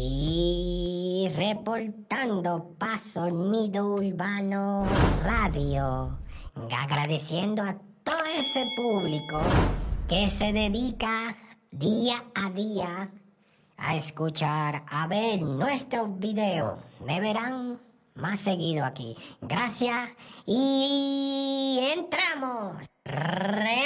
Y reportando Paso Nido Urbano Radio, agradeciendo a todo ese público que se dedica día a día a escuchar, a ver nuestros videos. Me verán más seguido aquí. Gracias y entramos.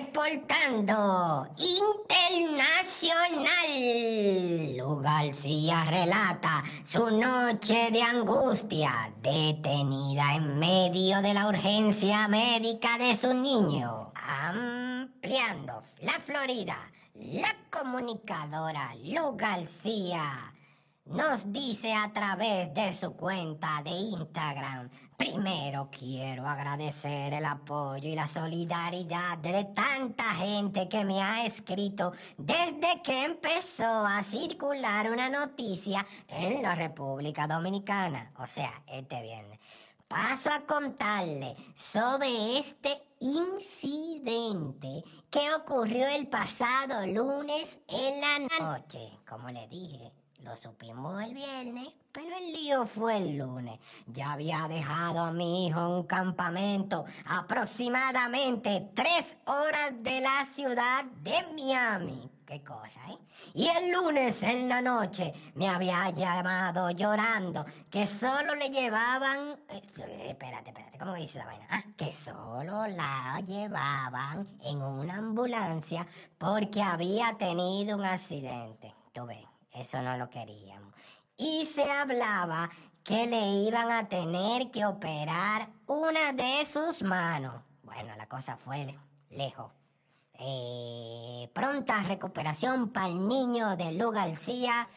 Reportando internacional. Lu García relata su noche de angustia, detenida en medio de la urgencia médica de su niño. Ampliando la Florida, la comunicadora Lu García nos dice a través de su cuenta de Instagram. Primero quiero agradecer el apoyo y la solidaridad de tanta gente que me ha escrito desde que empezó a circular una noticia en la República Dominicana, o sea, este viernes. Paso a contarle sobre este incidente que ocurrió el pasado lunes en la noche, como le dije. Lo supimos el viernes, pero el lío fue el lunes. Ya había dejado a mi hijo en un campamento aproximadamente tres horas de la ciudad de Miami. Qué cosa, ¿eh? Y el lunes en la noche me había llamado llorando que solo le llevaban... eh, espérate, espérate, ¿cómo dice la vaina? Ah, que solo la llevaban en una ambulancia porque había tenido un accidente. Tú ves, eso no lo queríamos. Y se hablaba que le iban a tener que operar una de sus manos. Bueno, la cosa fue lejos. Eh, pronta recuperación para el niño de Lu García,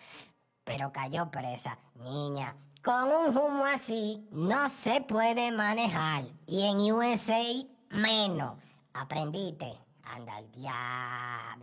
pero cayó presa. Niña, con un humo así no se puede manejar. Y en USA menos. Aprendiste. Anda al diablo.